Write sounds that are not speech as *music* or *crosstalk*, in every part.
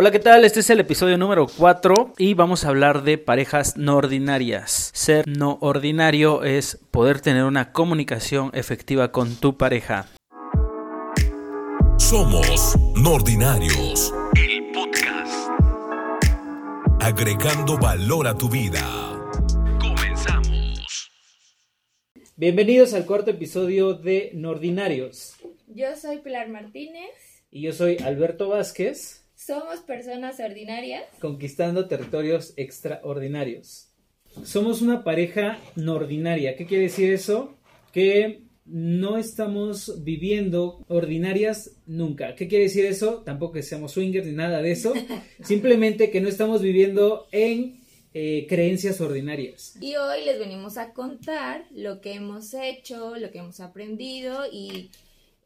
Hola, ¿qué tal? Este es el episodio número 4 y vamos a hablar de parejas no ordinarias. Ser no ordinario es poder tener una comunicación efectiva con tu pareja. Somos no ordinarios. El podcast. Agregando valor a tu vida. Comenzamos. Bienvenidos al cuarto episodio de No ordinarios. Yo soy Pilar Martínez. Y yo soy Alberto Vázquez. Somos personas ordinarias. Conquistando territorios extraordinarios. Somos una pareja no ordinaria. ¿Qué quiere decir eso? Que no estamos viviendo ordinarias nunca. ¿Qué quiere decir eso? Tampoco que seamos swingers ni nada de eso. *laughs* Simplemente que no estamos viviendo en eh, creencias ordinarias. Y hoy les venimos a contar lo que hemos hecho, lo que hemos aprendido y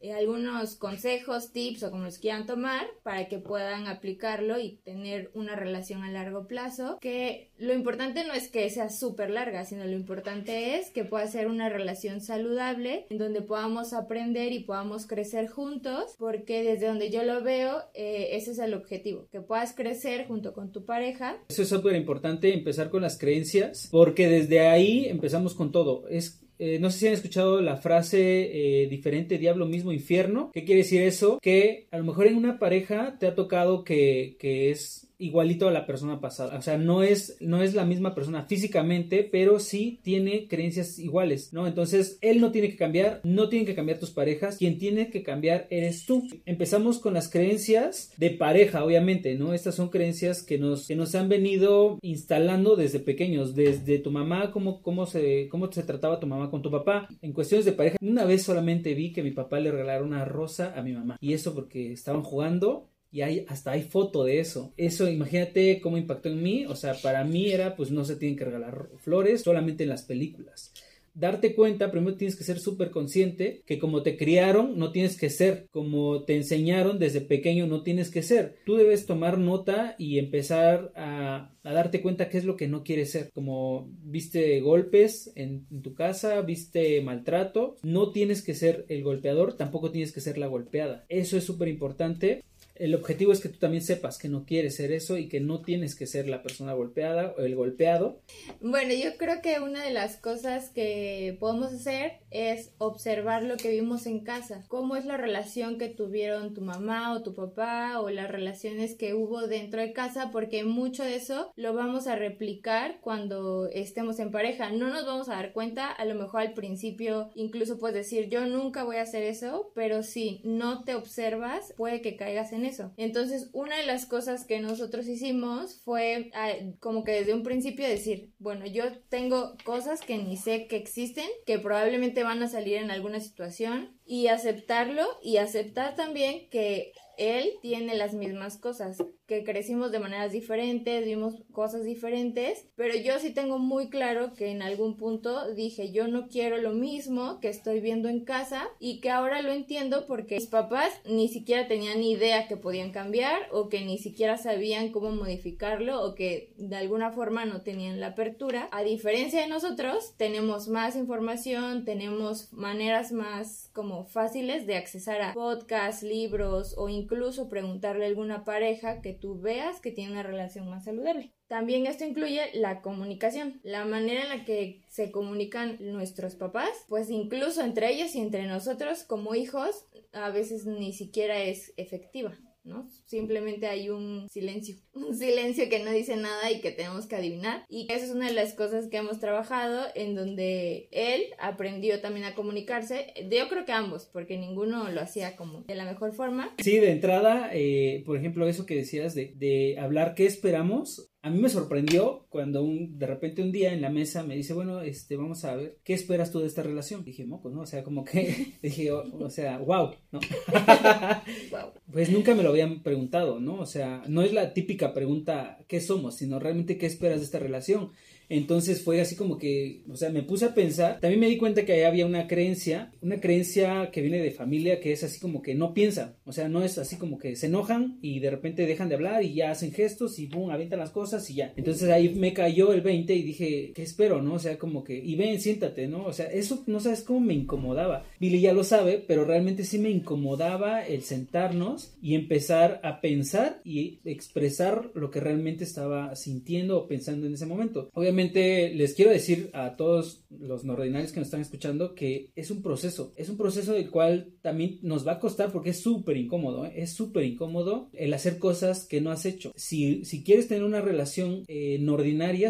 eh, algunos consejos, tips o como los quieran tomar para que puedan aplicarlo y tener una relación a largo plazo. Que lo importante no es que sea súper larga, sino lo importante es que pueda ser una relación saludable en donde podamos aprender y podamos crecer juntos, porque desde donde yo lo veo, eh, ese es el objetivo, que puedas crecer junto con tu pareja. Eso es súper importante, empezar con las creencias, porque desde ahí empezamos con todo. Es eh, no sé si han escuchado la frase eh, diferente diablo mismo infierno. ¿Qué quiere decir eso? Que a lo mejor en una pareja te ha tocado que, que es igualito a la persona pasada. O sea, no es, no es la misma persona físicamente, pero sí tiene creencias iguales, ¿no? Entonces, él no tiene que cambiar, no tienen que cambiar tus parejas, quien tiene que cambiar eres tú. Empezamos con las creencias de pareja, obviamente, ¿no? Estas son creencias que nos, que nos han venido instalando desde pequeños, desde tu mamá, cómo, cómo, se, cómo se trataba tu mamá con tu papá. En cuestiones de pareja, una vez solamente vi que mi papá le regalara una rosa a mi mamá. Y eso porque estaban jugando y hay, hasta hay foto de eso. Eso, imagínate cómo impactó en mí. O sea, para mí era, pues no se tienen que regalar flores solamente en las películas. Darte cuenta, primero tienes que ser súper consciente que como te criaron, no tienes que ser. Como te enseñaron desde pequeño, no tienes que ser. Tú debes tomar nota y empezar a, darte cuenta qué es lo que no quieres ser. Como viste golpes en, en tu casa, viste maltrato, no tienes que ser el golpeador, tampoco tienes que ser la golpeada. Eso es súper importante el objetivo es que tú también sepas que no quieres ser eso y que no tienes que ser la persona golpeada o el golpeado. Bueno, yo creo que una de las cosas que podemos hacer es observar lo que vimos en casa, cómo es la relación que tuvieron tu mamá o tu papá o las relaciones que hubo dentro de casa, porque mucho de eso lo vamos a replicar cuando estemos en pareja. No nos vamos a dar cuenta, a lo mejor al principio incluso puedes decir yo nunca voy a hacer eso, pero si no te observas puede que caigas en eso. Entonces, una de las cosas que nosotros hicimos fue ah, como que desde un principio decir, bueno, yo tengo cosas que ni sé que existen, que probablemente van a salir en alguna situación y aceptarlo y aceptar también que él tiene las mismas cosas, que crecimos de maneras diferentes, vimos cosas diferentes, pero yo sí tengo muy claro que en algún punto dije yo no quiero lo mismo que estoy viendo en casa y que ahora lo entiendo porque mis papás ni siquiera tenían idea que podían cambiar o que ni siquiera sabían cómo modificarlo o que de alguna forma no tenían la apertura. A diferencia de nosotros, tenemos más información, tenemos maneras más como fáciles de accesar a podcasts, libros o incluso preguntarle a alguna pareja que tú veas que tiene una relación más saludable. También esto incluye la comunicación, la manera en la que se comunican nuestros papás, pues incluso entre ellos y entre nosotros como hijos a veces ni siquiera es efectiva. ¿No? Simplemente hay un silencio, *laughs* un silencio que no dice nada y que tenemos que adivinar. Y esa es una de las cosas que hemos trabajado en donde él aprendió también a comunicarse. Yo creo que ambos, porque ninguno lo hacía como de la mejor forma. Sí, de entrada, eh, por ejemplo, eso que decías de, de hablar qué esperamos, a mí me sorprendió cuando un, de repente un día en la mesa me dice, bueno, este, vamos a ver, ¿qué esperas tú de esta relación? Dije, moco, ¿no? O sea, como que, *laughs* dije, o, o sea, wow, ¿no? *laughs* wow. Pues nunca me lo habían preguntado, ¿no? O sea, no es la típica pregunta, ¿qué somos? Sino realmente, ¿qué esperas de esta relación? Entonces fue así como que, o sea, me puse a pensar, también me di cuenta que ahí había una creencia, una creencia que viene de familia que es así como que no piensa, o sea, no es así como que se enojan y de repente dejan de hablar y ya hacen gestos y boom, avientan las cosas y ya. Entonces ahí me cayó el 20 y dije, ¿qué espero, no? O sea, como que, y ven, siéntate, ¿no? O sea, eso no sabes cómo me incomodaba. Billy ya lo sabe, pero realmente sí me incomodaba el sentarnos y empezar a pensar y expresar lo que realmente estaba sintiendo o pensando en ese momento. Obviamente les quiero decir a todos los nordinarios que nos están escuchando que es un proceso, es un proceso del cual también nos va a costar porque es súper incómodo, ¿eh? es súper incómodo el hacer cosas que no has hecho. Si, si quieres tener una relación eh,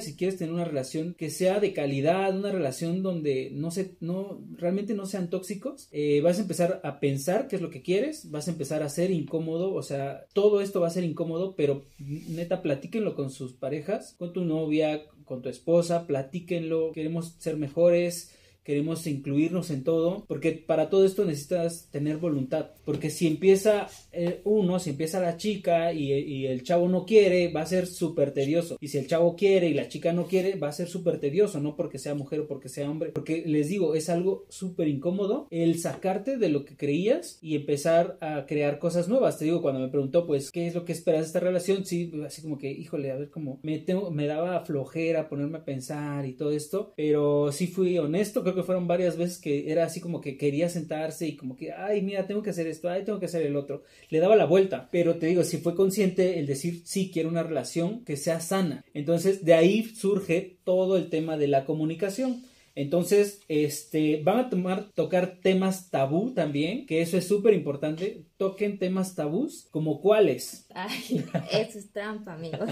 si quieres tener una relación que sea de calidad, una relación donde no se, no, realmente no sean tóxicos, eh, vas a empezar a pensar qué es lo que quieres, vas a empezar a ser incómodo, o sea, todo esto va a ser incómodo, pero neta, platíquenlo con sus parejas, con tu novia, con tu esposa, platíquenlo, queremos ser mejores, queremos incluirnos en todo, porque para todo esto necesitas tener voluntad, porque si empieza eh, uno, si empieza la chica y, el chavo no quiere, va a ser súper tedioso, y si el chavo quiere y la chica no quiere, va a ser súper tedioso, no porque sea mujer o porque sea hombre, porque les digo, es algo súper incómodo el sacarte de lo que creías y empezar a crear cosas nuevas, te digo, cuando me preguntó, pues, ¿qué es lo que esperas de esta relación? Sí, así como que, híjole, a ver cómo, me, tengo, me daba flojera ponerme a pensar y todo esto, pero sí fui honesto, que fueron varias veces que era así como que quería sentarse y como que, ay, mira, tengo que hacer esto, ay, tengo que hacer el otro. Le daba la vuelta, pero te digo, si fue consciente el decir, sí, quiero una relación que sea sana. Entonces, de ahí surge todo el tema de la comunicación. Entonces, este, van a tomar, tocar temas tabú también, que eso es súper importante. Toquen temas tabús, como cuáles. Ay, *laughs* eso es trampa, amigos.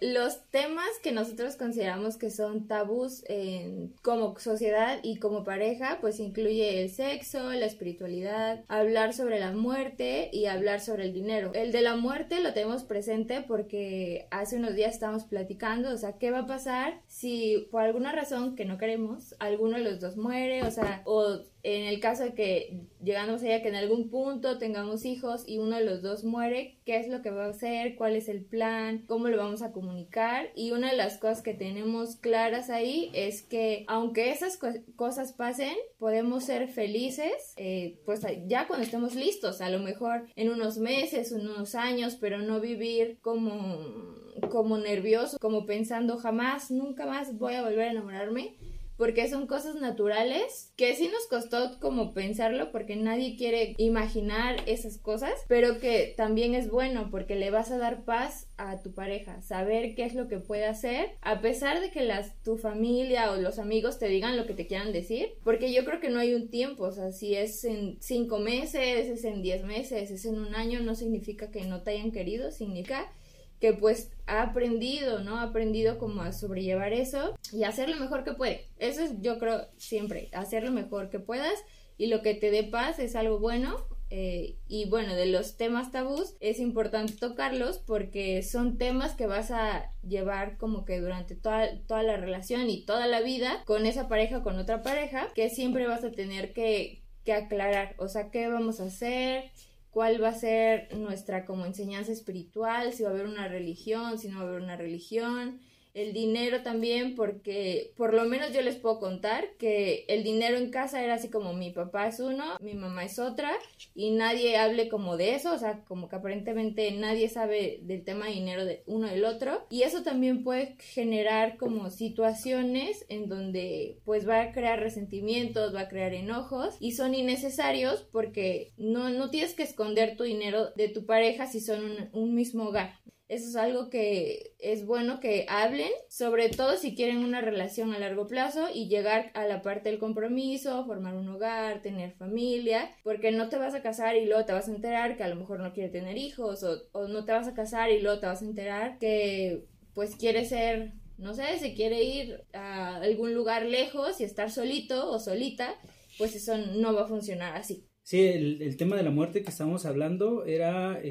Los temas que nosotros consideramos que son tabús en, como sociedad y como pareja, pues incluye el sexo, la espiritualidad, hablar sobre la muerte y hablar sobre el dinero. El de la muerte lo tenemos presente porque hace unos días estábamos platicando, o sea, ¿qué va a pasar si por alguna razón que no queremos, alguno de los dos muere, o sea, o en el caso de que llegamos allá que en algún punto tengamos hijos y uno de los dos muere, ¿qué es lo que va a hacer? ¿Cuál es el plan? ¿Cómo lo vamos a comunicar? Y una de las cosas que tenemos claras ahí es que aunque esas cosas pasen, podemos ser felices, eh, pues ya cuando estemos listos, a lo mejor en unos meses, unos años, pero no vivir como como nervioso, como pensando jamás, nunca más voy a volver a enamorarme, porque son cosas naturales que sí nos costó como pensarlo porque nadie quiere imaginar esas cosas, pero que también es bueno porque le vas a dar paz a tu pareja, saber qué es lo que puede hacer, a pesar de que las, tu familia o los amigos te digan lo que te quieran decir, porque yo creo que no hay un tiempo, o sea, si es en cinco meses, es en diez meses, es en un año, no significa que no te hayan querido, significa que pues ha aprendido, ¿no? Ha aprendido como a sobrellevar eso y hacer lo mejor que puede. Eso es, yo creo, siempre, hacer lo mejor que puedas y lo que te dé paz es algo bueno. Eh, y bueno, de los temas tabús es importante tocarlos porque son temas que vas a llevar como que durante toda, toda la relación y toda la vida con esa pareja con otra pareja que siempre vas a tener que, que aclarar, o sea, qué vamos a hacer, cuál va a ser nuestra como enseñanza espiritual, si va a haber una religión, si no va a haber una religión, el dinero también, porque por lo menos yo les puedo contar que el dinero en casa era así como mi papá es uno, mi mamá es otra, y nadie hable como de eso, o sea, como que aparentemente nadie sabe del tema de dinero de uno del otro, y eso también puede generar como situaciones en donde pues va a crear resentimientos, va a crear enojos, y son innecesarios porque no, no tienes que esconder tu dinero de tu pareja si son un, un mismo hogar. Eso es algo que es bueno que hablen, sobre todo si quieren una relación a largo plazo y llegar a la parte del compromiso, formar un hogar, tener familia, porque no te vas a casar y luego te vas a enterar que a lo mejor no quiere tener hijos o, o no te vas a casar y luego te vas a enterar que pues quiere ser, no sé, se quiere ir a algún lugar lejos y estar solito o solita, pues eso no va a funcionar así. Sí, el, tema de la muerte que estábamos hablando era,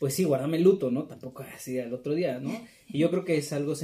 pues sí, guardame el luto, ¿no? Tampoco así al otro día, ¿no? Y yo creo que es algo,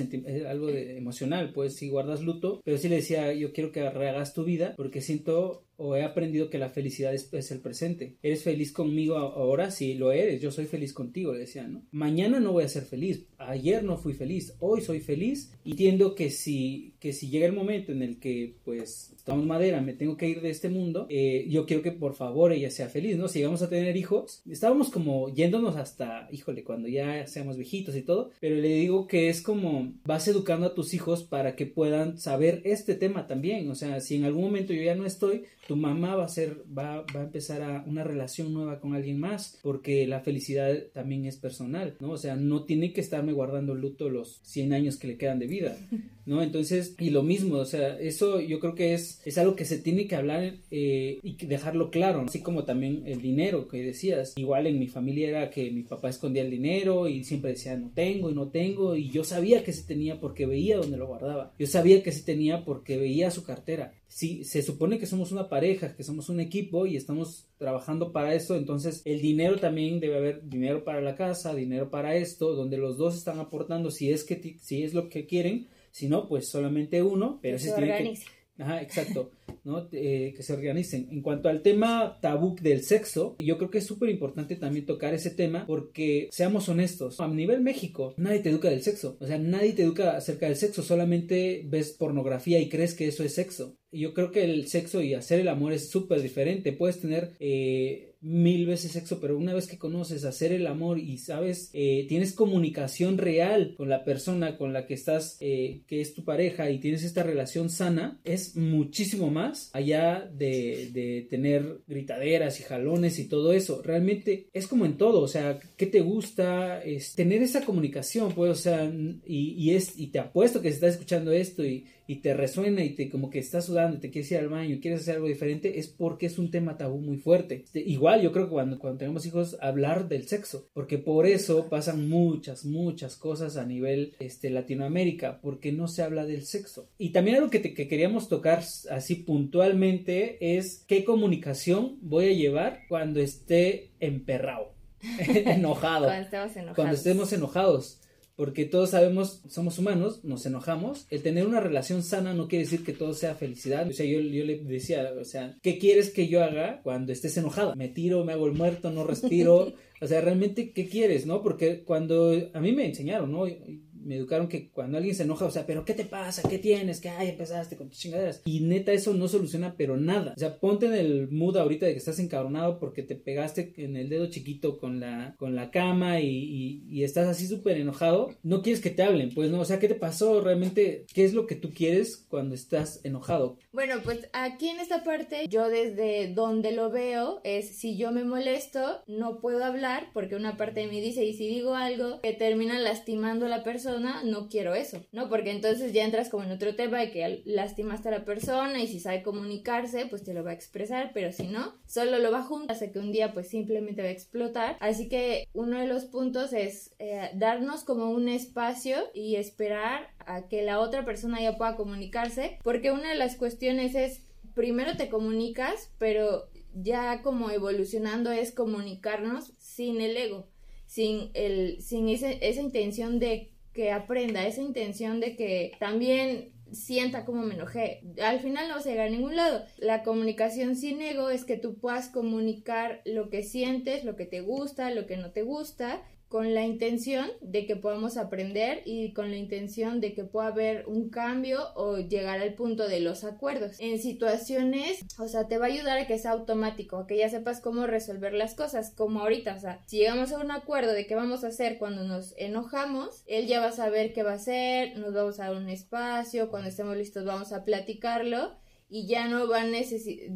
algo de emocional, pues si guardas luto, pero sí le decía, yo quiero que rehagas tu vida porque siento o he aprendido que la felicidad es, el presente. ¿Eres feliz conmigo ahora? Sí, lo eres. Yo soy feliz contigo, le decía, ¿no? Mañana no voy a ser feliz. Ayer no fui feliz. Hoy soy feliz. Y entiendo que si, que si llega el momento en el que, pues, estamos madera, me tengo que ir de este mundo, eh, yo quiero que por favor ella sea feliz, ¿no? Si vamos a tener hijos, estábamos como yéndonos hasta, híjole, cuando ya seamos viejitos y todo, pero le digo que es como vas educando a tus hijos para que puedan saber este tema también. O sea, si en algún momento yo ya no estoy, tu mamá va a ser, va, va a empezar a una relación nueva con alguien más, porque la felicidad también es personal, ¿no? O sea, no tiene que estarme guardando luto los 100 años que le quedan de vida, *laughs* ¿no? Entonces, y lo mismo, o sea, eso yo creo que es, es algo que se tiene que hablar eh, y dejarlo claro, así como también el dinero que decías. Igual en mi familia era que mi papá escondía el dinero y siempre decía no tengo y no tengo y yo sabía que se tenía porque veía dónde lo guardaba. Yo sabía que se tenía porque veía su cartera. Si se supone que somos una pareja, que somos un equipo y estamos trabajando para esto, entonces el dinero también debe haber dinero para la casa, dinero para esto, donde los dos están aportando si es que si es lo que quieren, si no, pues solamente uno, pero se tiene que Ajá, exacto, *laughs* ¿no? Eh, que se organicen. En cuanto al tema tabú del sexo, yo creo que es súper importante también tocar ese tema porque, seamos honestos, a nivel México, nadie te educa del sexo. O sea, nadie te educa acerca del sexo, solamente ves pornografía y crees que eso es sexo. Yo creo que el sexo y hacer el amor es súper diferente. Puedes tener... Eh, mil veces sexo, pero una vez que conoces hacer el amor y sabes, eh, tienes comunicación real con la persona con la que estás, eh, que es tu pareja y tienes esta relación sana, es muchísimo más allá de, de, tener gritaderas y jalones y todo eso. Realmente es como en todo, o sea, ¿qué te gusta? Es tener esa comunicación, pues, o sea, y, y es, y te apuesto que si estás escuchando esto y y te resuena y te como que estás sudando y te quieres ir al baño y quieres hacer algo diferente, es porque es un tema tabú muy fuerte. Este, igual yo creo que cuando, cuando tenemos hijos, hablar del sexo, porque por eso pasan muchas, muchas cosas a nivel este, Latinoamérica, porque no se habla del sexo. Y también algo que, que queríamos tocar así puntualmente es qué comunicación voy a llevar cuando esté emperrado, *laughs* enojado. Cuando, cuando estemos enojados porque todos sabemos, somos humanos, nos enojamos. El tener una relación sana no quiere decir que todo sea felicidad. O sea, yo, yo le decía, o sea, ¿qué quieres que yo haga cuando estés enojada? Me tiro, me hago el muerto, no respiro. *laughs* O sea, realmente, ¿qué quieres, no? Porque cuando a mí me enseñaron, ¿no? Me educaron que cuando alguien se enoja, o sea, pero ¿qué te pasa? ¿Qué tienes? ¿Qué hay? Empezaste con tus chingaderas. Y neta, eso no soluciona, pero nada. O sea, ponte en el mood ahorita de que estás encabronado porque te pegaste en el dedo chiquito con la, con la cama y, y, estás así súper enojado. No quieres que te hablen, pues no. O sea, ¿qué te pasó? Realmente, ¿qué es lo que tú quieres cuando estás enojado? Bueno, pues aquí en esta parte, yo desde donde lo veo es si yo me molesto, no puedo hablar porque una parte de mí dice, y si digo algo que termina lastimando a la persona, no quiero eso, ¿no? Porque entonces ya entras como en otro tema de que lastimaste a la persona y si sabe comunicarse, pues te lo va a expresar, pero si no, solo lo va a juntar hasta que un día pues simplemente va a explotar. Así que uno de los puntos es eh, darnos como un espacio y esperar a que la otra persona ya pueda comunicarse, porque una de las cuestiones es, primero te comunicas, pero ya como evolucionando es comunicarnos sin el ego, sin, el, sin esa intención de que aprenda, esa intención de que también sienta como me enojé. Al final no se llega a ningún lado. La comunicación sin ego es que tú puedas comunicar lo que sientes, lo que te gusta, lo que no te gusta con la intención de que podamos aprender y con la intención de que pueda haber un cambio o llegar al punto de los acuerdos. En situaciones, o sea, te va a ayudar a que sea automático, a que ya sepas cómo resolver las cosas, como ahorita, o sea, si llegamos a un acuerdo de qué vamos a hacer cuando nos enojamos, él ya va a saber qué va a hacer, nos vamos a dar un espacio, cuando estemos listos vamos a platicarlo y ya no va a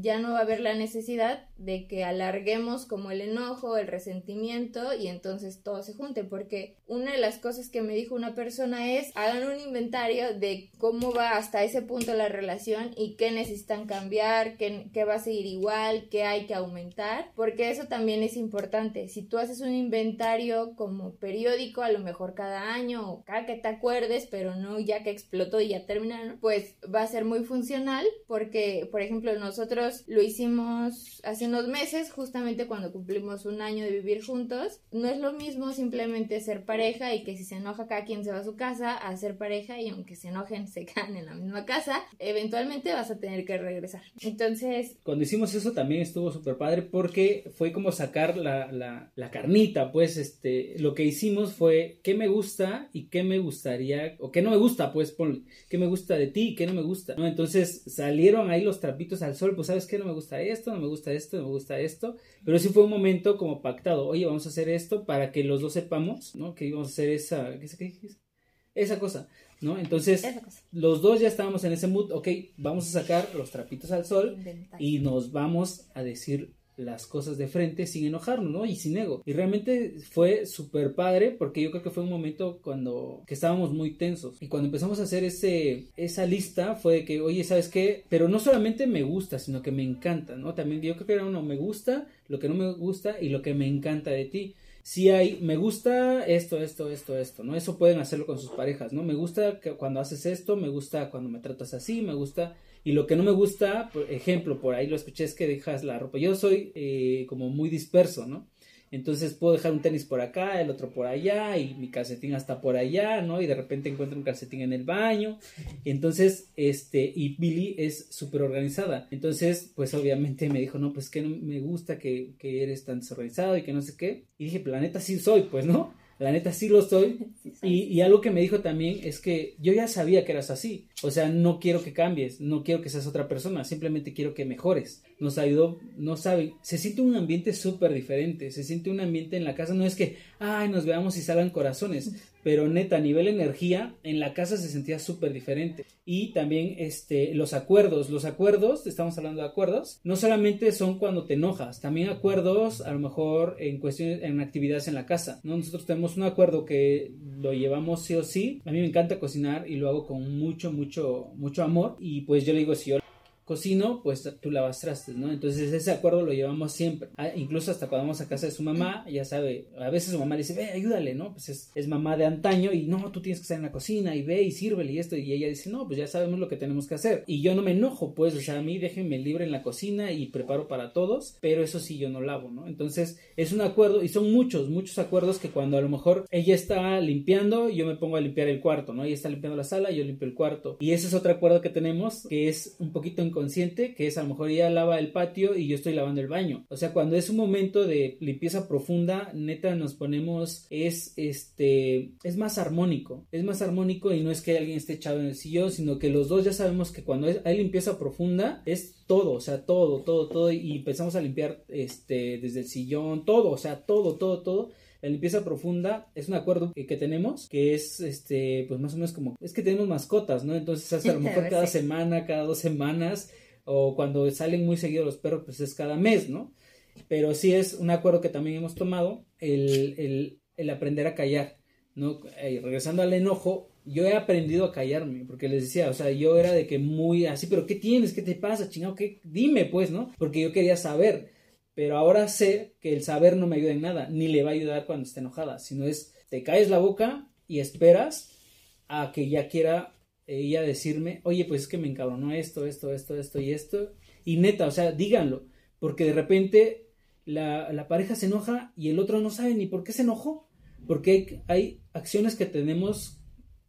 ya no va a haber la necesidad de que alarguemos como el enojo, el resentimiento y entonces todo se junte porque una de las cosas que me dijo una persona es hagan un inventario de cómo va hasta ese punto la relación y qué necesitan cambiar, qué, qué va a seguir igual, qué hay que aumentar, porque eso también es importante. Si tú haces un inventario como periódico, a lo mejor cada año o cada que te acuerdes, pero no ya que explotó y ya terminaron, pues va a ser muy funcional porque, por ejemplo, nosotros lo hicimos hace unos meses, justamente cuando cumplimos un año de vivir juntos. No es lo mismo simplemente ser pareja y que si se enoja cada quien se va a su casa, a ser pareja y aunque se enojen se quedan en la misma casa, eventualmente vas a tener que regresar. Entonces... Cuando hicimos eso también estuvo súper padre porque fue como sacar la, la, la carnita, pues este, lo que hicimos fue qué me gusta y qué me gustaría, o qué no me gusta, pues ponle, qué me gusta de ti y qué no me gusta, ¿no? Entonces salieron ahí los trapitos al sol, pues sabes qué, no me gusta esto, no me gusta esto, me gusta esto, pero sí fue un momento como pactado, oye, vamos a hacer esto para que los dos sepamos, ¿no? Que íbamos a hacer esa, ¿qué, qué, qué, esa cosa, ¿no? Entonces, los dos ya estábamos en ese mood, ok, vamos a sacar los trapitos al sol y nos vamos a decir las cosas de frente sin enojarnos, ¿no? Y sin ego. Y realmente fue súper padre porque yo creo que fue un momento cuando que estábamos muy tensos. Y cuando empezamos a hacer ese, esa lista fue de que, oye, ¿sabes qué? Pero no solamente me gusta, sino que me encanta, ¿no? También yo creo que era uno, me gusta, lo que no me gusta y lo que me encanta de ti si hay, me gusta esto, esto, esto, esto, ¿no? Eso pueden hacerlo con sus parejas, ¿no? Me gusta que cuando haces esto, me gusta cuando me tratas así, me gusta y lo que no me gusta, por ejemplo, por ahí lo escuché es que dejas la ropa. Yo soy eh, como muy disperso, ¿no? Entonces puedo dejar un tenis por acá, el otro por allá, y mi calcetín hasta por allá, ¿no? Y de repente encuentro un calcetín en el baño. Entonces, este, y Billy es súper organizada. Entonces, pues obviamente me dijo, no, pues que no me gusta que, que eres tan desorganizado y que no sé qué. Y dije, planeta sí soy, pues, ¿no? La neta sí lo estoy. y, y, algo que me dijo también es que yo ya sabía que eras así. O sea, no quiero que cambies, no quiero que seas otra persona, simplemente quiero que mejores. Nos ayudó, no sabe, se siente un ambiente súper diferente, se siente un ambiente en la casa, no es que, ay, nos veamos y salgan corazones, pero neta, a nivel energía, en la casa se sentía súper diferente. Y también este, los acuerdos, los acuerdos, estamos hablando de acuerdos, no solamente son cuando te enojas, también acuerdos a lo mejor en cuestiones, en actividades en la casa, ¿no? Nosotros tenemos un acuerdo que lo llevamos sí o sí, a mí me encanta cocinar y lo hago con mucho, mucho, mucho amor y pues yo le digo, si yo cocino, pues tú lavas trastes, ¿no? Entonces ese acuerdo lo llevamos siempre. Ah, incluso hasta cuando vamos a casa de su mamá, ya sabe, a veces su mamá le dice, ve, ayúdale, ¿no? Pues es, es, mamá de antaño y no, tú tienes que estar en la cocina y ve y sírvele y esto. Y ella dice, no, pues ya sabemos lo que tenemos que hacer. Y yo no me enojo, pues, o sea, a mí déjenme libre en la cocina y preparo para todos, pero eso sí yo no lavo, ¿no? Entonces es un acuerdo y son muchos, muchos acuerdos que cuando a lo mejor ella está limpiando, yo me pongo a limpiar el cuarto, ¿no? Ella está limpiando la sala, yo limpio el cuarto. Y ese es otro acuerdo que tenemos que es un poquito en consciente, que es a lo mejor ella lava el patio y yo estoy lavando el baño. O sea, cuando es un momento de limpieza profunda, neta nos ponemos, es este, es más armónico, es más armónico y no es que alguien esté echado en el sillón, sino que los dos ya sabemos que cuando hay limpieza profunda es todo, o sea, todo, todo, todo y empezamos a limpiar este, desde el sillón, todo, o sea, todo, todo, todo la limpieza profunda es un acuerdo que, tenemos que es, este, pues más o menos como, es que tenemos mascotas, ¿no? Entonces a lo *laughs* mejor cada semana, cada dos semanas, o cuando salen muy seguidos los perros, pues es cada mes, ¿no? Pero sí es un acuerdo que también hemos tomado, el, el, el aprender a callar, ¿no? Eh, regresando al enojo, yo he aprendido a callarme, porque les decía, o sea, yo era de que muy así, pero ¿qué tienes? ¿Qué te pasa, chingado? ¿Qué? Dime, pues, ¿no? Porque yo quería saber, pero ahora sé que el saber no me ayuda en nada, ni le va a ayudar cuando esté enojada, sino es, te caes la boca y esperas a que ya quiera ella decirme, oye, pues es que me encabronó esto, esto, esto, esto y esto. Y neta, o sea, díganlo, porque de repente la, la pareja se enoja y el otro no sabe ni por qué se enojó, porque hay, hay acciones que tenemos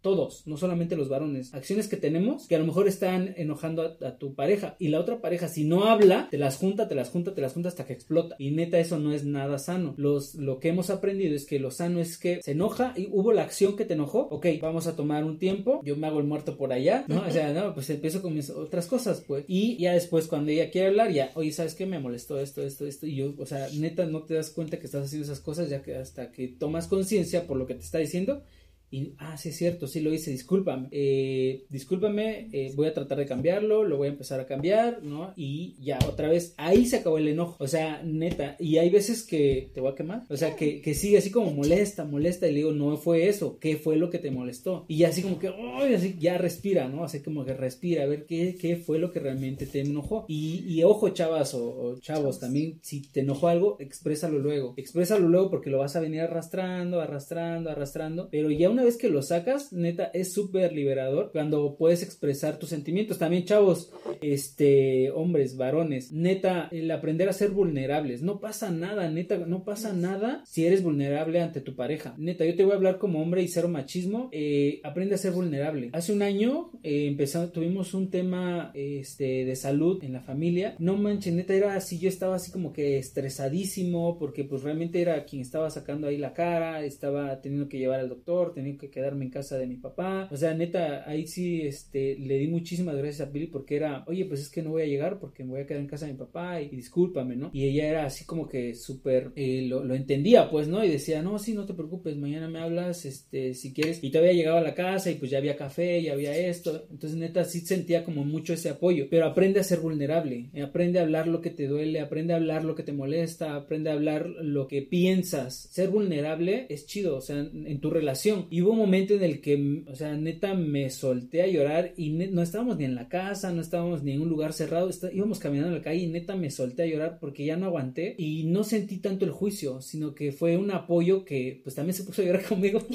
todos, no solamente los varones, acciones que tenemos que a lo mejor están enojando a, tu pareja y la otra pareja si no habla, te las junta, te las junta, te las junta hasta que explota. Y neta eso no es nada sano. Los, lo que hemos aprendido es que lo sano es que se enoja y hubo la acción que te enojó, ok, vamos a tomar un tiempo, yo me hago el muerto por allá, ¿no? O sea, no, pues empiezo con mis otras cosas, pues. Y ya después cuando ella quiere hablar, ya, oye, ¿sabes qué? Me molestó esto, esto, esto. Y yo, o sea, neta no te das cuenta que estás haciendo esas cosas ya que hasta que tomas conciencia por lo que te está diciendo y, ah, sí es cierto, sí lo hice, discúlpame, eh, discúlpame, eh, voy a tratar de cambiarlo, lo voy a empezar a cambiar, ¿no? Y ya, otra vez, ahí se acabó el enojo, o sea, neta, y hay veces que te voy a quemar, o sea, que, que sigue así como molesta, molesta, y le digo, no fue eso, ¿qué fue lo que te molestó? Y así como que, ¡ay! así ya respira, ¿no? Así como que respira, a ver qué, qué fue lo que realmente te enojó. Y, y ojo, chavas o, chavos, también, si te enojó algo, exprésalo luego, exprésalo luego porque lo vas a venir arrastrando, arrastrando, arrastrando, pero ya una una vez que lo sacas, neta, es súper liberador cuando puedes expresar tus sentimientos. También, chavos, este, hombres, varones, neta, el aprender a ser vulnerables. No pasa nada, neta, no pasa nada si eres vulnerable ante tu pareja. Neta, yo te voy a hablar como hombre y cero machismo. Eh, aprende a ser vulnerable. Hace un año eh, empezamos, tuvimos un tema este, de salud en la familia. No manches, neta, era así, yo estaba así como que estresadísimo porque pues realmente era quien estaba sacando ahí la cara, estaba teniendo que llevar al doctor, tenía que quedarme en casa de mi papá. O sea, neta, ahí sí este, le di muchísimas gracias a Billy porque era, oye, pues es que no voy a llegar porque me voy a quedar en casa de mi papá y, discúlpame, ¿no? Y ella era así como que súper, eh, lo, lo, entendía, pues, ¿no? Y decía, no, sí, no te preocupes, mañana me hablas, este, si quieres. Y todavía llegaba a la casa y pues ya había café, ya había esto. Entonces, neta, sí sentía como mucho ese apoyo. Pero aprende a ser vulnerable, aprende a hablar lo que te duele, aprende a hablar lo que te molesta, aprende a hablar lo que piensas. Ser vulnerable es chido, o sea, en tu relación. Hubo un momento en el que, o sea, neta, me solté a llorar y no estábamos ni en la casa, no estábamos ni en un lugar cerrado, íbamos caminando en la calle y neta me solté a llorar porque ya no aguanté y no sentí tanto el juicio, sino que fue un apoyo que pues también se puso a llorar *laughs* conmigo. *laughs*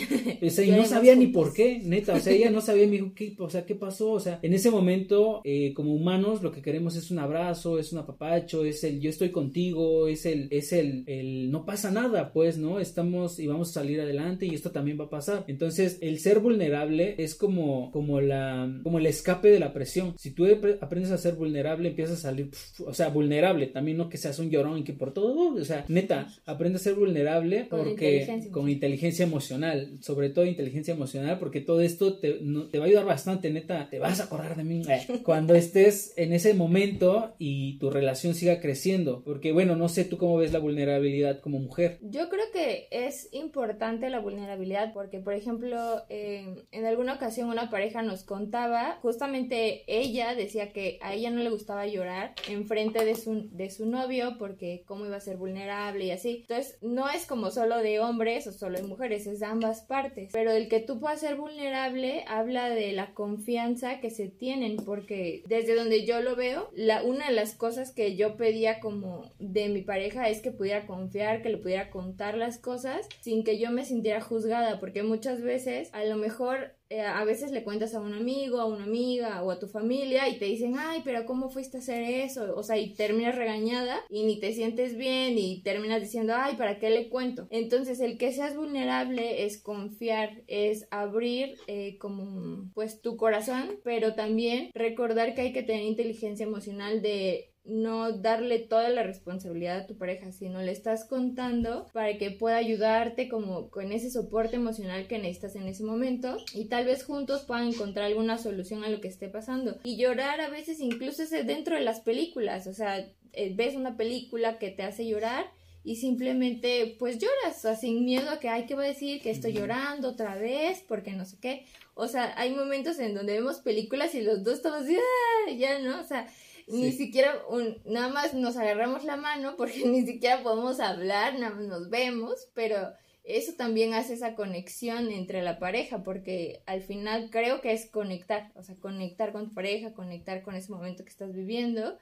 O sea, y no sabía ni por qué, neta, o sea, ella no sabía, me dijo, ¿qué, o sea, ¿qué pasó? O sea, en ese momento, eh, como humanos, lo que queremos es un abrazo, es un apapacho, es el yo estoy contigo, es el, es el, el no pasa nada, pues, ¿no? Estamos y vamos a salir adelante y esto también va a pasar. Entonces, el ser vulnerable es como, como la, como el escape de la presión. Si tú aprendes a ser vulnerable, empiezas a salir, o sea, vulnerable, también no que seas un llorón y que por todo, o sea, neta, aprende a ser vulnerable porque con inteligencia emocional, sobre todo inteligencia emocional, porque todo esto te, te va a ayudar bastante, neta, te vas a acordar de mí eh, *laughs* cuando estés en ese momento y tu relación siga creciendo, porque bueno, no sé tú cómo ves la vulnerabilidad como mujer. Yo creo que es importante la vulnerabilidad porque, por ejemplo, en alguna ocasión una pareja nos contaba, justamente ella decía que a ella no le gustaba llorar en frente de su, de su novio porque cómo iba a ser vulnerable y así. Entonces, no es como solo de hombres o solo de mujeres, es de ambas partes. Pero el que tú puedas ser vulnerable habla de la confianza que se tienen porque desde donde yo lo veo, la, una de las cosas que yo pedía como de mi pareja es que pudiera confiar, que le pudiera contar las cosas sin que yo me sintiera juzgada porque muchas veces a lo mejor eh, a veces le cuentas a un amigo, a una amiga o a tu familia y te dicen, ay, pero ¿cómo fuiste a hacer eso? O sea, y terminas regañada y ni te sientes bien y terminas diciendo, ay, ¿para qué le cuento? Entonces, el que seas vulnerable es confiar, es abrir eh, como pues tu corazón, pero también recordar que hay que tener inteligencia emocional de no darle toda la responsabilidad a tu pareja, sino le estás contando para que pueda ayudarte como con ese soporte emocional que necesitas en ese momento y tal vez juntos puedan encontrar alguna solución a lo que esté pasando. Y llorar a veces incluso es dentro de las películas, o sea, eh, ves una película que te hace llorar y simplemente pues lloras, o sea, sin miedo a que, hay que va a decir que estoy llorando otra vez porque no sé qué. O sea, hay momentos en donde vemos películas y los dos estamos ¡Ah! ya, ¿no? O sea, ni siquiera un, nada más nos agarramos la mano porque *laughs* ni siquiera podemos hablar, nada más nos vemos, pero eso también hace esa conexión entre la pareja, porque al final creo que es conectar, o sea, conectar con tu pareja, conectar con ese momento que estás viviendo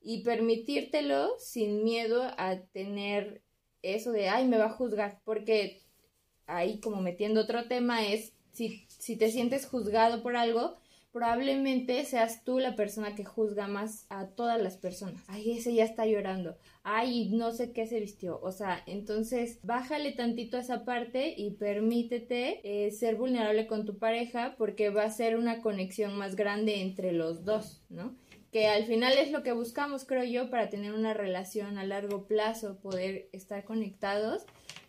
y permitírtelo sin miedo a tener eso de, ay, me va a juzgar, porque ahí como metiendo otro tema es, si, si te sientes juzgado por algo, probablemente seas tú la persona que juzga más a todas las personas. Ay, ese ya está llorando. Ay, no sé qué se vistió. O sea, entonces bájale tantito a esa parte y permítete eh, ser vulnerable con tu pareja porque va a ser una conexión más grande entre los dos, ¿no? que al final es lo que buscamos, creo yo, para tener una relación a largo plazo, poder estar conectados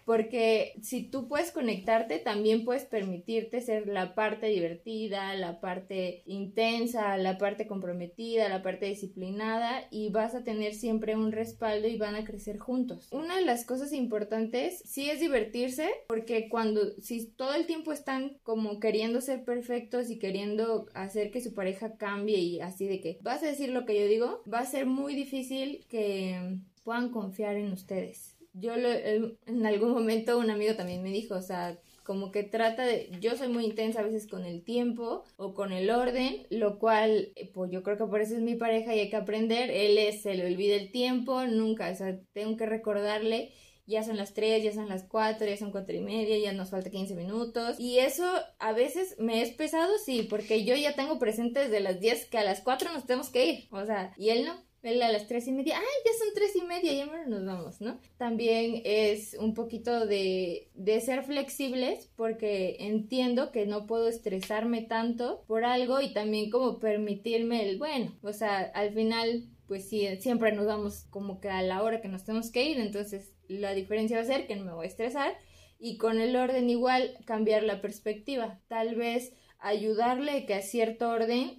porque si tú puedes conectarte, también puedes permitirte ser la parte divertida, la parte intensa, la parte comprometida, la parte disciplinada y vas a tener siempre un respaldo y van a crecer juntos. Una de las cosas importantes sí es divertirse, porque cuando, si todo el tiempo están como queriendo ser perfectos y queriendo hacer que su pareja cambie y así de que vas a decir lo que yo digo, va a ser muy difícil que puedan confiar en ustedes yo lo, en algún momento un amigo también me dijo, o sea, como que trata de, yo soy muy intensa a veces con el tiempo o con el orden, lo cual, pues yo creo que por eso es mi pareja y hay que aprender, él es, se le olvida el tiempo, nunca, o sea, tengo que recordarle ya son las 3, ya son las 4, ya son 4 y media, ya nos falta 15 minutos. Y eso a veces me es pesado, sí, porque yo ya tengo presente desde las 10 que a las 4 nos tenemos que ir. O sea, y él no. Él a las tres y media, ay, ya son tres y media, ya nos vamos, ¿no? También es un poquito de, de ser flexibles porque entiendo que no puedo estresarme tanto por algo y también como permitirme el, bueno, o sea, al final pues sí, siempre nos vamos como que a la hora que nos tenemos que ir, entonces la diferencia va a ser que no me voy a estresar y con el orden igual cambiar la perspectiva. Tal vez ayudarle que a cierto orden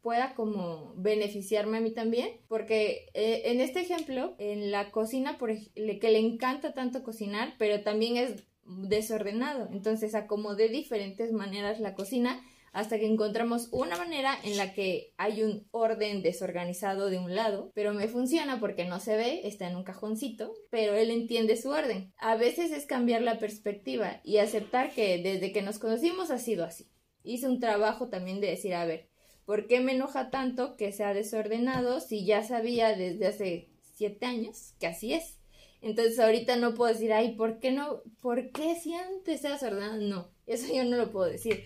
pueda como beneficiarme a mí también, porque eh, en este ejemplo, en la cocina, por que le encanta tanto cocinar, pero también es desordenado, entonces acomodé diferentes maneras la cocina hasta que encontramos una manera en la que hay un orden desorganizado de un lado, pero me funciona porque no se ve, está en un cajoncito, pero él entiende su orden. A veces es cambiar la perspectiva y aceptar que desde que nos conocimos ha sido así. Hice un trabajo también de decir, a ver, ¿por qué me enoja tanto que sea desordenado si ya sabía desde hace siete años que así es? Entonces ahorita no puedo decir, ay, ¿por qué no? ¿Por qué si antes era desordenado? No, eso yo no lo puedo decir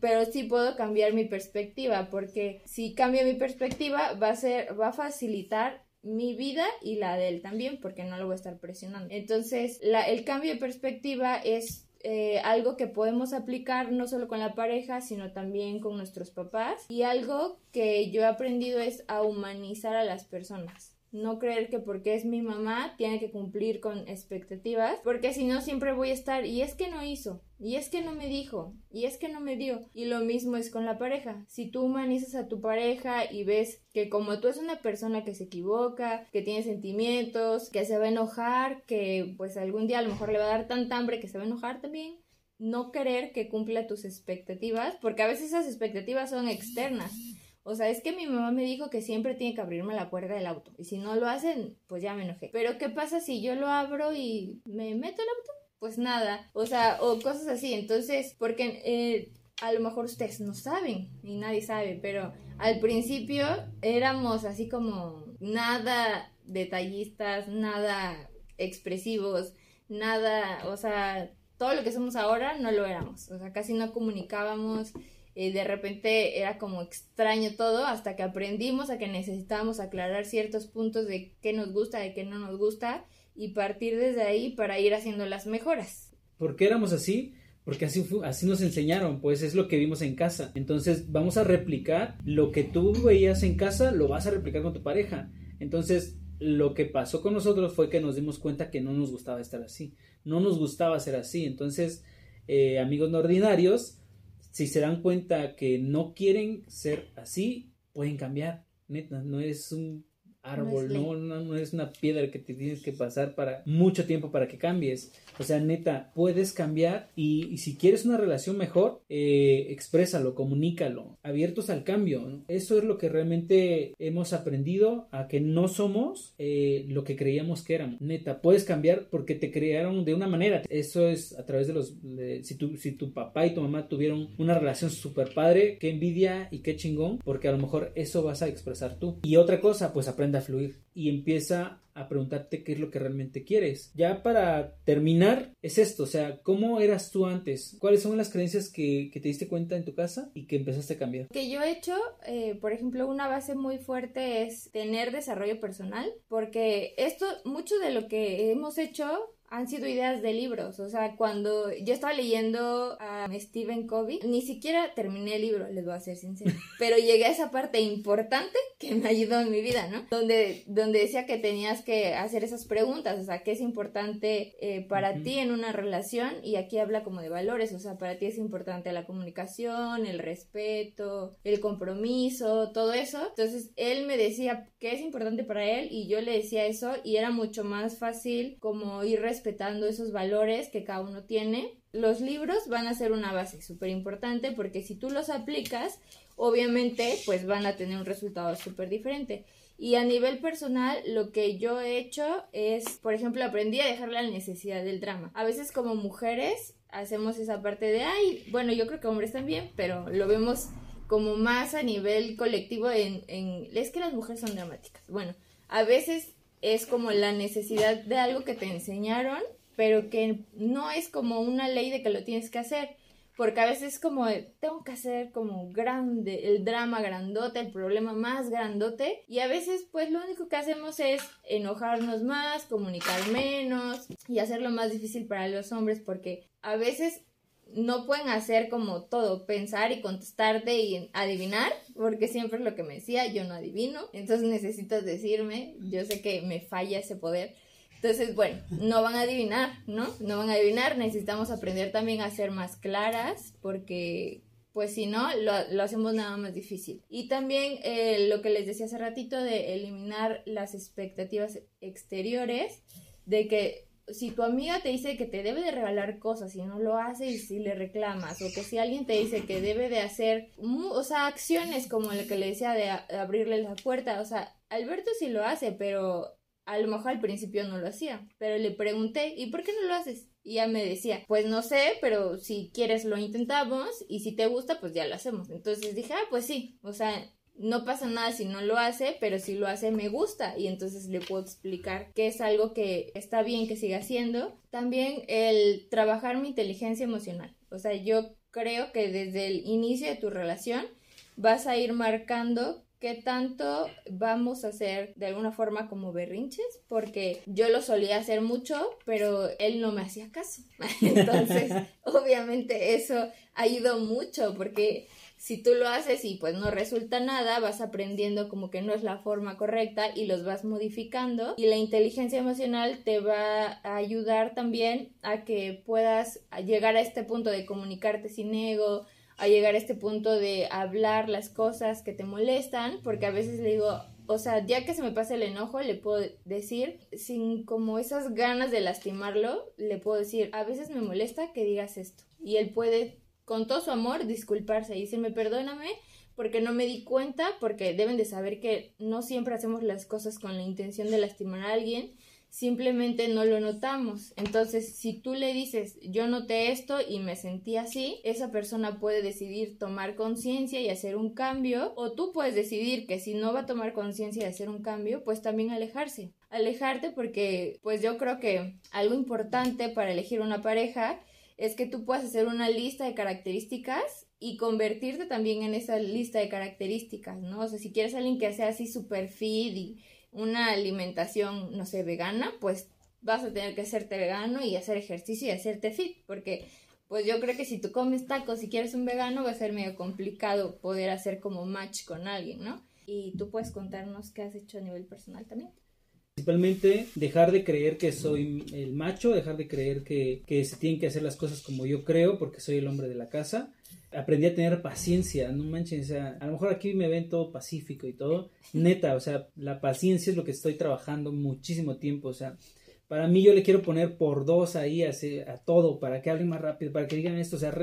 pero sí puedo cambiar mi perspectiva, porque si cambio mi perspectiva va a ser, va a facilitar mi vida y la de él también, porque no lo voy a estar presionando. Entonces, el cambio de perspectiva es eh, algo que podemos aplicar no solo con la pareja, sino también con nuestros papás. Y algo que yo he aprendido es a humanizar a las personas no creer que porque es mi mamá tiene que cumplir con expectativas, porque si no siempre voy a estar y es que no hizo, y es que no me dijo, y es que no me dio. Y lo mismo es con la pareja. Si tú humanizas a tu pareja y ves que como tú es una persona que se equivoca, que tiene sentimientos, que se va a enojar, que pues algún día a lo mejor le va a dar tanta hambre que se va a enojar también, no querer que cumpla tus expectativas, porque a veces esas expectativas son externas o sea, es que mi mamá me dijo que siempre tiene que abrirme la puerta del auto. Y si no lo hacen, pues ya me enojé. Pero ¿qué pasa si yo lo abro y me meto el auto? Pues nada. O sea, o cosas así. Entonces, porque eh, a lo mejor ustedes no saben y nadie sabe, pero al principio éramos así como nada detallistas, nada expresivos, nada, o sea, todo lo que somos ahora no lo éramos. O sea, casi no comunicábamos y de repente era como extraño todo hasta que aprendimos a que necesitábamos aclarar ciertos puntos de qué nos gusta, de qué no nos gusta y partir desde ahí para ir haciendo las mejoras. ¿Por qué éramos así? Porque así, así nos enseñaron, pues es lo que vimos en casa. Entonces vamos a replicar lo que tú veías en casa, lo vas a replicar con tu pareja. Entonces lo que pasó con nosotros fue que nos dimos cuenta que no nos gustaba estar así, no nos gustaba ser así. Entonces, eh, amigos no ordinarios, si se dan cuenta que no quieren ser así, pueden cambiar. Neta, no es un árbol, no, no, no, es una piedra que te tienes que pasar para mucho tiempo para que cambies. O sea, neta, puedes cambiar y, si quieres una relación mejor, eh, exprésalo, comunícalo, abiertos al cambio. Eso es lo que realmente hemos aprendido a que no somos eh, lo que creíamos que éramos. Neta, puedes cambiar porque te crearon de una manera. Eso es a través de los... si, tu, si tu papá y tu mamá tuvieron una relación súper padre, qué envidia y qué chingón, porque a lo mejor eso vas a expresar tú. Y otra cosa, pues aprende a fluir y empieza a preguntarte qué es lo que realmente quieres. Ya para terminar, es esto, o sea, ¿cómo eras tú antes? ¿Cuáles son las creencias que, te diste cuenta en tu casa y que empezaste a cambiar? Que yo he hecho, eh, por ejemplo, una base muy fuerte es tener desarrollo personal, porque esto, mucho de lo que hemos hecho han sido ideas de libros. O sea, cuando yo estaba leyendo a Stephen Covey, ni siquiera terminé el libro, les voy a ser sincera. *laughs* Pero llegué a esa parte importante que me ayudó en mi vida, ¿no? Donde, donde decía que tenías que hacer esas preguntas, o sea, qué es importante eh, para ti en una relación. Y aquí habla como de valores, o sea, para ti es importante la comunicación, el respeto, el compromiso, todo eso. Entonces, él me decía qué es importante para él y yo le decía eso y era mucho más fácil como ir respetando esos valores que cada uno tiene. Los libros van a ser una base súper importante porque si tú los aplicas, obviamente pues van a tener un resultado súper diferente. Y a nivel personal, lo que yo he hecho es, por ejemplo, aprendí a dejar la necesidad del drama. A veces como mujeres hacemos esa parte de, ay, bueno, yo creo que hombres también, pero lo vemos como más a nivel colectivo en, en es que las mujeres son dramáticas. Bueno, a veces es como la necesidad de algo que te enseñaron, pero que no es como una ley de que lo tienes que hacer. Porque a veces es como, tengo que hacer como grande, el drama grandote, el problema más grandote. Y a veces pues lo único que hacemos es enojarnos más, comunicar menos y hacerlo más difícil para los hombres porque a veces no pueden hacer como todo, pensar y contestarte y adivinar, porque siempre es lo que me decía, yo no adivino, entonces necesitas decirme, yo sé que me falla ese poder. Entonces, bueno, no van a adivinar, ¿no? No van a adivinar, necesitamos aprender también a ser más claras, porque pues si no, lo, lo, hacemos nada más difícil. Y también eh, lo que les decía hace ratito de eliminar las expectativas exteriores, de que si tu amiga te dice que te debe de regalar cosas y no lo hace y si le reclamas o que si alguien te dice que debe de hacer, o sea, acciones como lo que le decía de, abrirle la puerta, o sea, Alberto sí lo hace, pero a lo mejor al principio no lo hacía, pero le pregunté, ¿y por qué no lo haces? Y ella me decía, pues no sé, pero si quieres lo intentamos y si te gusta, pues ya lo hacemos. Entonces dije, ah, pues sí, o sea, no pasa nada si no lo hace, pero si lo hace me gusta y entonces le puedo explicar que es algo que está bien que siga haciendo. También el trabajar mi inteligencia emocional. O sea, yo creo que desde el inicio de tu relación vas a ir marcando qué tanto vamos a hacer de alguna forma como berrinches, porque yo lo solía hacer mucho, pero él no me hacía caso. *laughs* Entonces, *laughs* obviamente eso ha ido mucho, porque si tú lo haces y pues no resulta nada, vas aprendiendo como que no es la forma correcta y los vas modificando y la inteligencia emocional te va a ayudar también a que puedas llegar a este punto de comunicarte sin ego, a llegar a este punto de hablar las cosas que te molestan, porque a veces le digo, o sea, ya que se me pasa el enojo, le puedo decir, sin como esas ganas de lastimarlo, le puedo decir, a veces me molesta que digas esto. Y él puede con todo su amor disculparse y decirme perdóname porque no me di cuenta, porque deben de saber que no siempre hacemos las cosas con la intención de lastimar a alguien, simplemente no lo notamos. Entonces, si tú le dices, yo noté esto y me sentí así, esa persona puede decidir tomar conciencia y hacer un cambio, o tú puedes decidir que si no va a tomar conciencia y hacer un cambio, pues también alejarse. Alejarte porque, pues yo creo que algo importante para elegir una pareja es que tú puedas hacer una lista de características y convertirte también en esa lista de características, ¿no? O sea, si quieres alguien que sea así super fit y una alimentación, no sé, vegana, pues vas a tener que hacerte vegano y hacer ejercicio y hacerte fit, porque pues yo creo que si tú comes tacos y quieres un vegano va a ser medio complicado poder hacer como match con alguien, ¿no? Y tú puedes contarnos qué has hecho a nivel personal también. Principalmente dejar de creer que soy el macho, dejar de creer que, se tienen que hacer las cosas como yo creo porque soy el hombre de la casa. Aprendí a tener paciencia, no manches, o sea, a lo mejor aquí me ven todo pacífico y todo. Neta, o sea, la paciencia es lo que estoy trabajando muchísimo tiempo, o sea, para mí yo le quiero poner por dos ahí a, a todo, para que hablen más rápido, para que digan esto, o sea,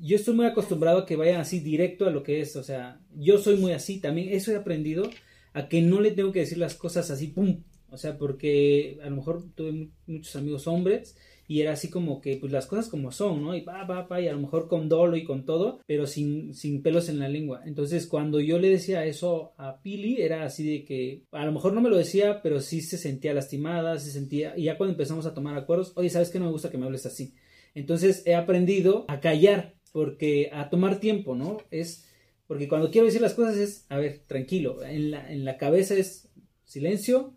yo estoy muy acostumbrado a que vayan así directo a lo que es, o sea, yo soy muy así, también eso he aprendido a que no le tengo que decir las cosas así, pum. O sea, porque a lo mejor tuve muchos amigos hombres y era así como que, pues las cosas como son, ¿no? Y pa, pa, pa, y a lo mejor con dolo y con todo, pero sin, sin pelos en la lengua. Entonces, cuando yo le decía eso a Pili, era así de que, a lo mejor no me lo decía, pero sí se sentía lastimada, se sentía, y ya cuando empezamos a tomar acuerdos, oye, ¿sabes qué? No me gusta que me hables así. Entonces, he aprendido a callar, porque a tomar tiempo, ¿no? Es porque cuando quiero decir las cosas es, a ver, tranquilo, en la, en la cabeza es silencio,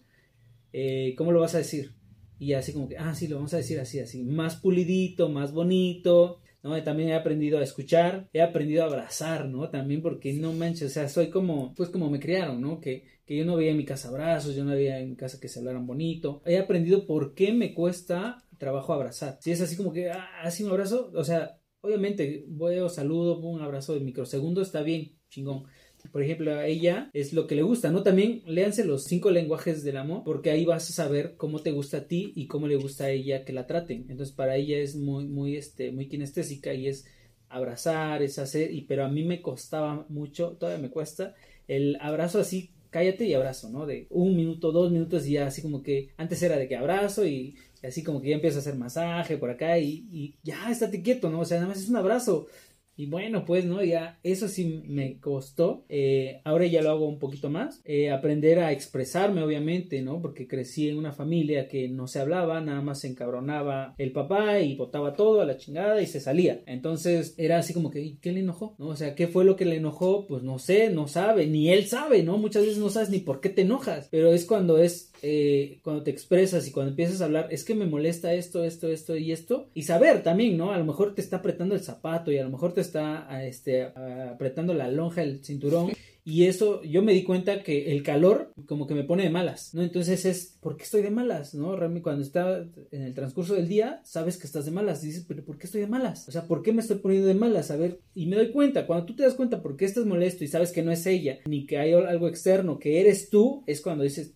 eh, ¿cómo lo vas a decir? Y así como que, ah, sí, lo vamos a decir así, así, más pulidito, más bonito, ¿no? También he aprendido a escuchar, he aprendido a abrazar, ¿no? También porque no manches, o sea, soy como, pues como me criaron, ¿no? Que, que yo no veía en mi casa abrazos, yo no veía en mi casa que se hablaran bonito. He aprendido por qué me cuesta trabajo abrazar. Si es así como que, ah, así un abrazo, o sea, Obviamente, voy a saludo, un abrazo de microsegundo, está bien, chingón. Por ejemplo, a ella es lo que le gusta, ¿no? También léanse los cinco lenguajes del amor, porque ahí vas a saber cómo te gusta a ti y cómo le gusta a ella que la traten. Entonces, para ella es muy, muy, este, muy kinestésica y es abrazar, es hacer, y pero a mí me costaba mucho, todavía me cuesta, el abrazo así, cállate y abrazo, ¿no? De un minuto, dos minutos y ya así como que antes era de que abrazo y así como que ya empieza a hacer masaje por acá y, ya, estate quieto, ¿no? O sea, nada más es un abrazo. Y bueno, pues, ¿no? Ya eso sí me costó. Eh, ahora ya lo hago un poquito más. Eh, aprender a expresarme, obviamente, ¿no? Porque crecí en una familia que no se hablaba, nada más se encabronaba el papá y botaba todo a la chingada y se salía. Entonces era así como que, ¿qué le enojó? ¿No? O sea, ¿qué fue lo que le enojó? Pues no sé, no sabe, ni él sabe, ¿no? Muchas veces no sabes ni por qué te enojas. Pero es cuando es eh, cuando te expresas y cuando empiezas a hablar, es que me molesta esto, esto, esto y esto. Y saber también, ¿no? A lo mejor te está apretando el zapato y a lo mejor te está este, apretando la lonja, el cinturón. Y eso, yo me di cuenta que el calor como que me pone de malas, ¿no? Entonces es, ¿por qué estoy de malas? ¿No? Realmente cuando está en el transcurso del día, sabes que estás de malas. Y dices, ¿pero por qué estoy de malas? O sea, ¿por qué me estoy poniendo de malas? A ver, y me doy cuenta, cuando tú te das cuenta por qué estás molesto y sabes que no es ella, ni que hay algo externo, que eres tú, es cuando dices,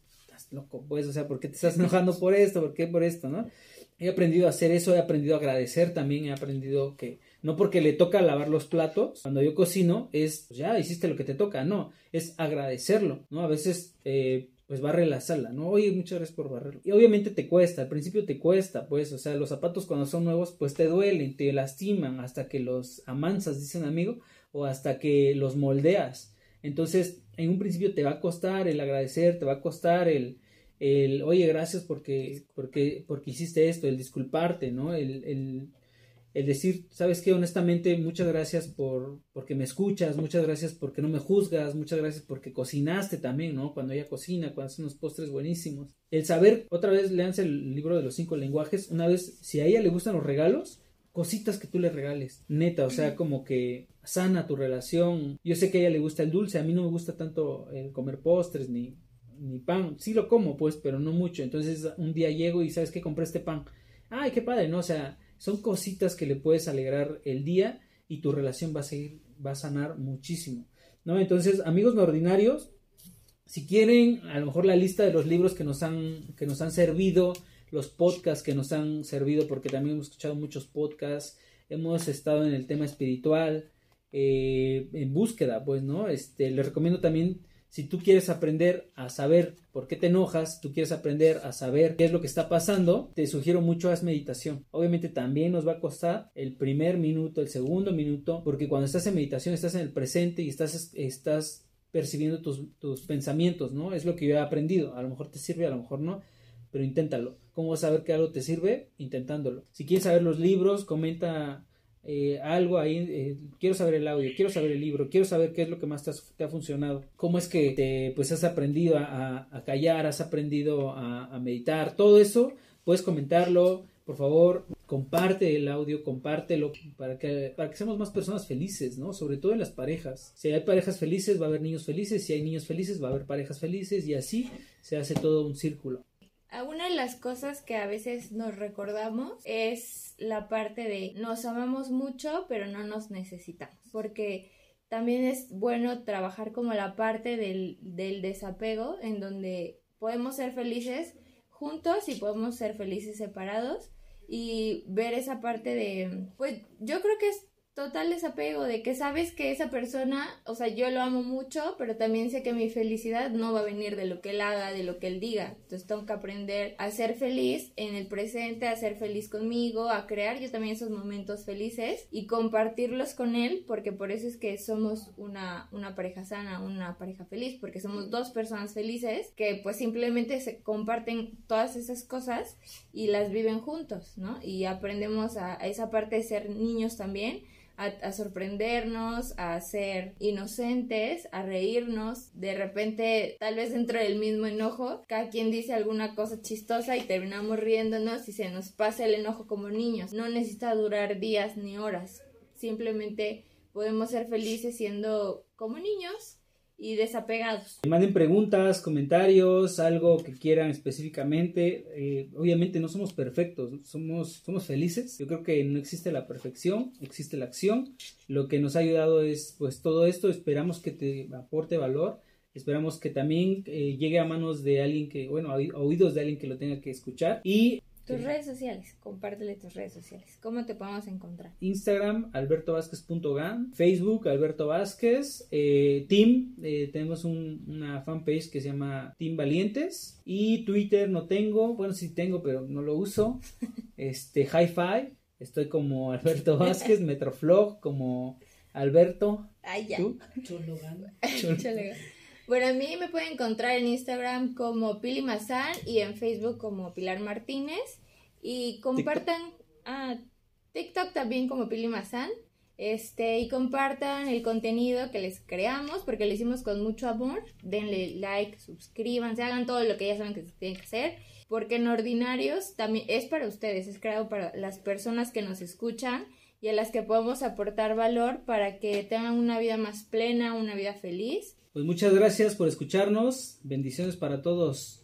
loco, pues, o sea, ¿por qué te estás enojando por esto? ¿Por qué por esto, no? He aprendido a hacer eso, he aprendido a agradecer también, he aprendido que no porque le toca lavar los platos, cuando yo cocino, es, pues, ya hiciste lo que te toca, no, es agradecerlo, ¿no? A veces, eh, pues barre la sala, ¿no? Oye, muchas gracias por barrerlo. Y obviamente te cuesta, al principio te cuesta, pues, o sea, los zapatos cuando son nuevos, pues te duelen, te lastiman hasta que los amansas, dice un amigo, o hasta que los moldeas. Entonces, en un principio te va a costar el agradecer, te va a costar el, el oye, gracias porque, porque, porque hiciste esto, el disculparte, ¿no? El, el, el decir, sabes qué, honestamente, muchas gracias por porque me escuchas, muchas gracias porque no me juzgas, muchas gracias porque cocinaste también, ¿no? Cuando ella cocina, cuando hace unos postres buenísimos. El saber, otra vez leanse el libro de los cinco lenguajes, una vez, si a ella le gustan los regalos, cositas que tú le regales, neta, o sea, como que sana tu relación. Yo sé que a ella le gusta el dulce, a mí no me gusta tanto el comer postres ni, ni pan. Sí lo como, pues, pero no mucho. Entonces un día llego y sabes que compré este pan. Ay, qué padre, ¿no? O sea, son cositas que le puedes alegrar el día y tu relación va a seguir, va a sanar muchísimo. ¿No? Entonces, amigos no ordinarios, si quieren, a lo mejor la lista de los libros que nos han, que nos han servido, los podcasts que nos han servido, porque también hemos escuchado muchos podcasts, hemos estado en el tema espiritual, eh, en búsqueda, pues, ¿no? Este, les recomiendo también, si tú quieres aprender a saber por qué te enojas, tú quieres aprender a saber qué es lo que está pasando, te sugiero mucho haz meditación. Obviamente también nos va a costar el primer minuto, el segundo minuto, porque cuando estás en meditación estás en el presente y estás, estás percibiendo tus, tus pensamientos, ¿no? Es lo que yo he aprendido. A lo mejor te sirve, a lo mejor no, pero inténtalo. ¿Cómo vas a saber que algo te sirve? Intentándolo. Si quieres saber los libros, comenta eh, algo ahí, eh, quiero saber el audio, quiero saber el libro, quiero saber qué es lo que más te, ha funcionado, cómo es que te, pues has aprendido a, callar, has aprendido a, meditar, todo eso, puedes comentarlo, por favor, comparte el audio, compártelo para que, para que seamos más personas felices, ¿no? Sobre todo en las parejas. Si hay parejas felices, va a haber niños felices, si hay niños felices, va a haber parejas felices y así se hace todo un círculo. Una de las cosas que a veces nos recordamos es la parte de nos amamos mucho pero no nos necesitamos porque también es bueno trabajar como la parte del, del desapego en donde podemos ser felices juntos y podemos ser felices separados y ver esa parte de pues yo creo que es total desapego de que sabes que esa persona, o sea, yo lo amo mucho, pero también sé que mi felicidad no va a venir de lo que él haga, de lo que él diga. Entonces tengo que aprender a ser feliz en el presente, a ser feliz conmigo, a crear yo también esos momentos felices y compartirlos con él, porque por eso es que somos una, una pareja sana, una pareja feliz, porque somos dos personas felices que pues simplemente se comparten todas esas cosas y las viven juntos, ¿no? Y aprendemos a esa parte de ser niños también a, sorprendernos, a ser inocentes, a reírnos. De repente, tal vez dentro del mismo enojo, cada quien dice alguna cosa chistosa y terminamos riéndonos y se nos pasa el enojo como niños. No necesita durar días ni horas. Simplemente podemos ser felices siendo como niños y desapegados. Manden preguntas, comentarios, algo que quieran específicamente. Eh, obviamente no somos perfectos, somos, somos felices. Yo creo que no existe la perfección, existe la acción. Lo que nos ha ayudado es pues todo esto. Esperamos que te aporte valor. Esperamos que también eh, llegue a manos de alguien que, bueno, a oídos de alguien que lo tenga que escuchar. Y tus redes sociales, compártele tus redes sociales. ¿Cómo te podemos encontrar? Instagram, albertovázquez.gan, Facebook, Alberto Vázquez, eh, Team, eh, tenemos una fanpage que se llama Team Valientes y Twitter no tengo, bueno sí tengo pero no lo uso, *laughs* este, Hi-Fi, estoy como Alberto Vázquez, Metroflog, como Alberto. Ay, ya. ¿Tú? *laughs* Bueno, a mí me pueden encontrar en Instagram como Pili Mazán y en Facebook como Pilar Martínez. Y compartan, ah, TikTok también como Pili Mazán. Este, y compartan el contenido que les creamos porque lo hicimos con mucho amor. Denle like, suscríbanse, hagan todo lo que ya saben que tienen que hacer. Porque en Ordinarios también es para ustedes, es creado para las personas que nos escuchan y a las que podemos aportar valor para que tengan una vida más plena, una vida feliz. Pues muchas gracias por escucharnos. Bendiciones para todos.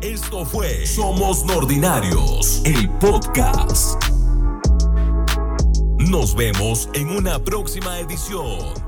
Esto fue Somos Nordinarios, el podcast. Nos vemos en una próxima edición.